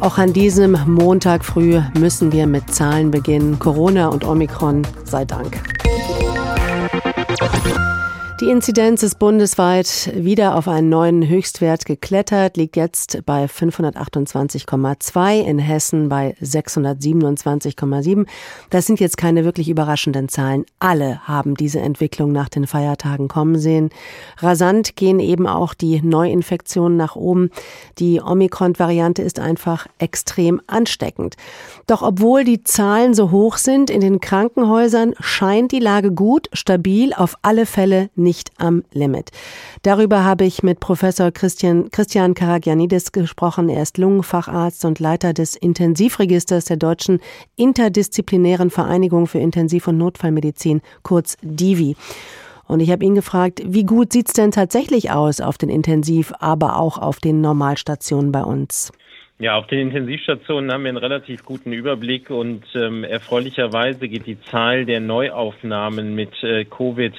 Auch an diesem Montag früh müssen wir mit Zahlen beginnen. Corona und Omikron sei Dank. Die Inzidenz ist bundesweit wieder auf einen neuen Höchstwert geklettert, liegt jetzt bei 528,2, in Hessen bei 627,7. Das sind jetzt keine wirklich überraschenden Zahlen. Alle haben diese Entwicklung nach den Feiertagen kommen sehen. Rasant gehen eben auch die Neuinfektionen nach oben. Die Omikron-Variante ist einfach extrem ansteckend. Doch obwohl die Zahlen so hoch sind in den Krankenhäusern, scheint die Lage gut, stabil, auf alle Fälle nicht nicht am Limit. Darüber habe ich mit Professor Christian, Christian Karagianidis gesprochen. Er ist Lungenfacharzt und Leiter des Intensivregisters der Deutschen Interdisziplinären Vereinigung für Intensiv- und Notfallmedizin, kurz DIVI. Und ich habe ihn gefragt, wie gut sieht es denn tatsächlich aus auf den Intensiv, aber auch auf den Normalstationen bei uns? Ja, auf den Intensivstationen haben wir einen relativ guten Überblick und ähm, erfreulicherweise geht die Zahl der Neuaufnahmen mit äh, Covid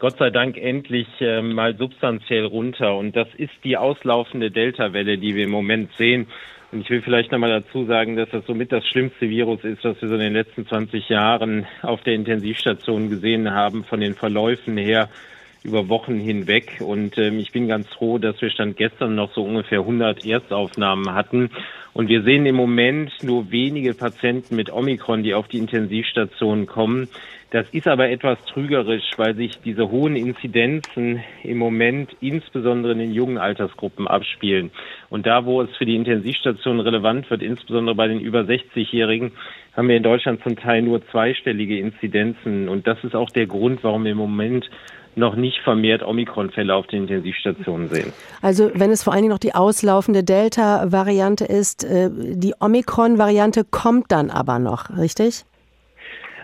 Gott sei Dank endlich äh, mal substanziell runter. Und das ist die auslaufende Delta-Welle, die wir im Moment sehen. Und ich will vielleicht nochmal dazu sagen, dass das somit das schlimmste Virus ist, was wir so in den letzten 20 Jahren auf der Intensivstation gesehen haben, von den Verläufen her über Wochen hinweg. Und ähm, ich bin ganz froh, dass wir Stand gestern noch so ungefähr 100 Erstaufnahmen hatten. Und wir sehen im Moment nur wenige Patienten mit Omikron, die auf die Intensivstation kommen. Das ist aber etwas trügerisch, weil sich diese hohen Inzidenzen im Moment insbesondere in den jungen Altersgruppen abspielen. Und da, wo es für die Intensivstation relevant wird, insbesondere bei den über 60-Jährigen, haben wir in Deutschland zum Teil nur zweistellige Inzidenzen. Und das ist auch der Grund, warum wir im Moment noch nicht vermehrt Omikron-Fälle auf den Intensivstationen sehen. Also wenn es vor allen Dingen noch die auslaufende Delta-Variante ist, äh, die Omikron-Variante kommt dann aber noch, richtig?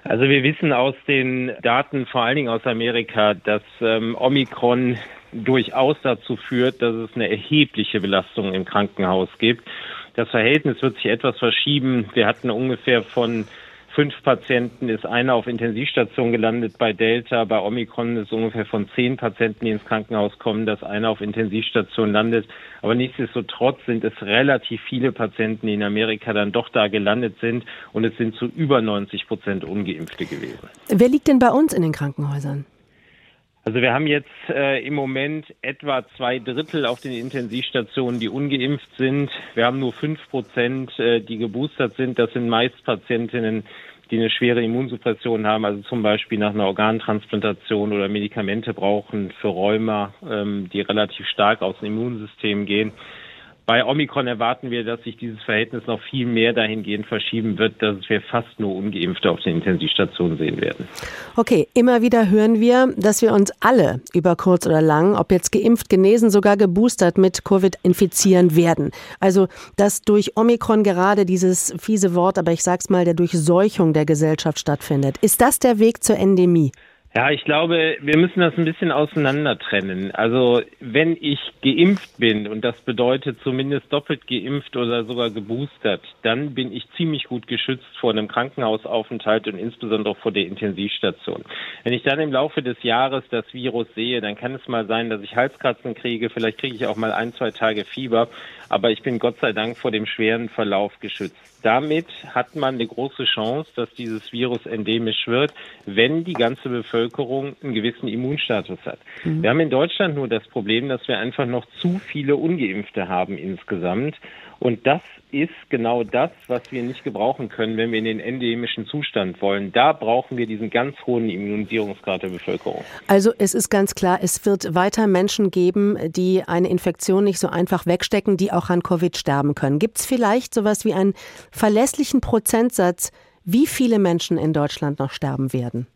Also wir wissen aus den Daten, vor allen Dingen aus Amerika, dass ähm, Omikron durchaus dazu führt, dass es eine erhebliche Belastung im Krankenhaus gibt. Das Verhältnis wird sich etwas verschieben. Wir hatten ungefähr von fünf Patienten ist einer auf Intensivstation gelandet bei Delta. Bei Omikron ist ungefähr von zehn Patienten, die ins Krankenhaus kommen, dass einer auf Intensivstation landet. Aber nichtsdestotrotz sind es relativ viele Patienten, die in Amerika dann doch da gelandet sind. Und es sind zu über 90 Prozent Ungeimpfte gewesen. Wer liegt denn bei uns in den Krankenhäusern? Also wir haben jetzt äh, im Moment etwa zwei Drittel auf den Intensivstationen, die ungeimpft sind. Wir haben nur fünf Prozent, äh, die geboostert sind. Das sind meist Patientinnen, die eine schwere Immunsuppression haben, also zum Beispiel nach einer Organtransplantation oder Medikamente brauchen für Rheuma, ähm, die relativ stark aus dem Immunsystem gehen. Bei Omikron erwarten wir, dass sich dieses Verhältnis noch viel mehr dahingehend verschieben wird, dass wir fast nur Ungeimpfte auf den Intensivstationen sehen werden. Okay, immer wieder hören wir, dass wir uns alle über kurz oder lang, ob jetzt geimpft, genesen, sogar geboostert mit Covid infizieren werden. Also, dass durch Omikron gerade dieses fiese Wort, aber ich sag's mal, der Durchseuchung der Gesellschaft stattfindet. Ist das der Weg zur Endemie? Ja, ich glaube, wir müssen das ein bisschen auseinander trennen. Also wenn ich geimpft bin und das bedeutet zumindest doppelt geimpft oder sogar geboostert, dann bin ich ziemlich gut geschützt vor einem Krankenhausaufenthalt und insbesondere vor der Intensivstation. Wenn ich dann im Laufe des Jahres das Virus sehe, dann kann es mal sein, dass ich Halskratzen kriege, vielleicht kriege ich auch mal ein, zwei Tage Fieber, aber ich bin Gott sei Dank vor dem schweren Verlauf geschützt damit hat man eine große Chance, dass dieses Virus endemisch wird, wenn die ganze Bevölkerung einen gewissen Immunstatus hat. Mhm. Wir haben in Deutschland nur das Problem, dass wir einfach noch zu viele Ungeimpfte haben insgesamt. Und das ist genau das, was wir nicht gebrauchen können, wenn wir in den endemischen Zustand wollen. Da brauchen wir diesen ganz hohen Immunisierungsgrad der Bevölkerung. Also es ist ganz klar, es wird weiter Menschen geben, die eine Infektion nicht so einfach wegstecken, die auch an Covid sterben können. Gibt es vielleicht sowas wie einen verlässlichen Prozentsatz, wie viele Menschen in Deutschland noch sterben werden?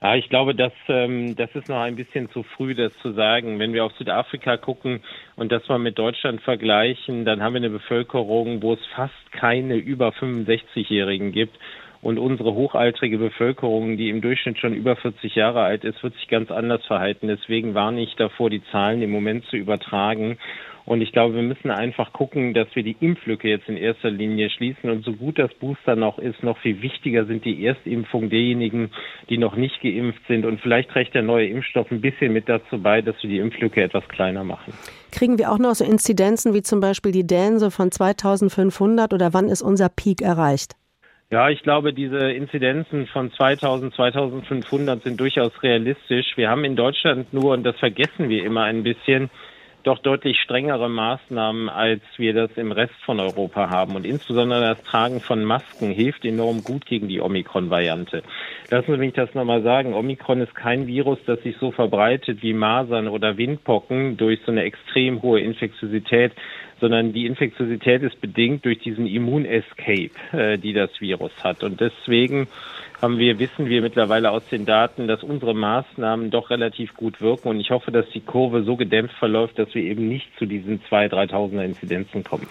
Ja, ich glaube, dass, ähm, das ist noch ein bisschen zu früh, das zu sagen. Wenn wir auf Südafrika gucken und das mal mit Deutschland vergleichen, dann haben wir eine Bevölkerung, wo es fast keine über 65-Jährigen gibt. Und unsere hochaltrige Bevölkerung, die im Durchschnitt schon über 40 Jahre alt ist, wird sich ganz anders verhalten. Deswegen warne ich davor, die Zahlen im Moment zu übertragen. Und ich glaube, wir müssen einfach gucken, dass wir die Impflücke jetzt in erster Linie schließen. Und so gut das Booster noch ist, noch viel wichtiger sind die Erstimpfungen derjenigen, die noch nicht geimpft sind. Und vielleicht trägt der neue Impfstoff ein bisschen mit dazu bei, dass wir die Impflücke etwas kleiner machen. Kriegen wir auch noch so Inzidenzen wie zum Beispiel die Dänse von 2500 oder wann ist unser Peak erreicht? Ja, ich glaube, diese Inzidenzen von 2000, 2500 sind durchaus realistisch. Wir haben in Deutschland nur, und das vergessen wir immer ein bisschen, doch deutlich strengere Maßnahmen, als wir das im Rest von Europa haben. Und insbesondere das Tragen von Masken hilft enorm gut gegen die Omikron-Variante. Lassen Sie mich das nochmal sagen. Omikron ist kein Virus, das sich so verbreitet wie Masern oder Windpocken durch so eine extrem hohe Infektiosität, sondern die Infektiosität ist bedingt durch diesen Immunescape, äh, die das Virus hat. Und deswegen haben wir, wissen wir mittlerweile aus den Daten, dass unsere Maßnahmen doch relativ gut wirken. Und ich hoffe, dass die Kurve so gedämpft verläuft, dass wir eben nicht zu diesen 2.000, 3.000er Inzidenzen kommen.